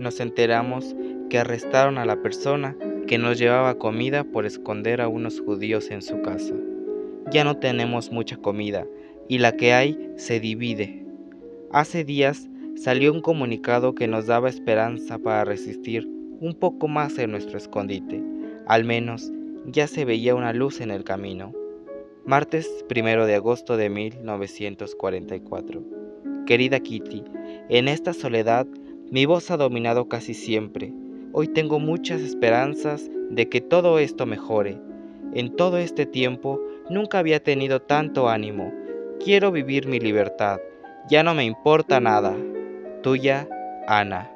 nos enteramos que arrestaron a la persona que nos llevaba comida por esconder a unos judíos en su casa. Ya no tenemos mucha comida y la que hay se divide. Hace días salió un comunicado que nos daba esperanza para resistir un poco más en nuestro escondite. Al menos ya se veía una luz en el camino. Martes 1 de agosto de 1944. Querida Kitty, en esta soledad mi voz ha dominado casi siempre. Hoy tengo muchas esperanzas de que todo esto mejore. En todo este tiempo nunca había tenido tanto ánimo. Quiero vivir mi libertad. Ya no me importa nada. Tuya, Ana.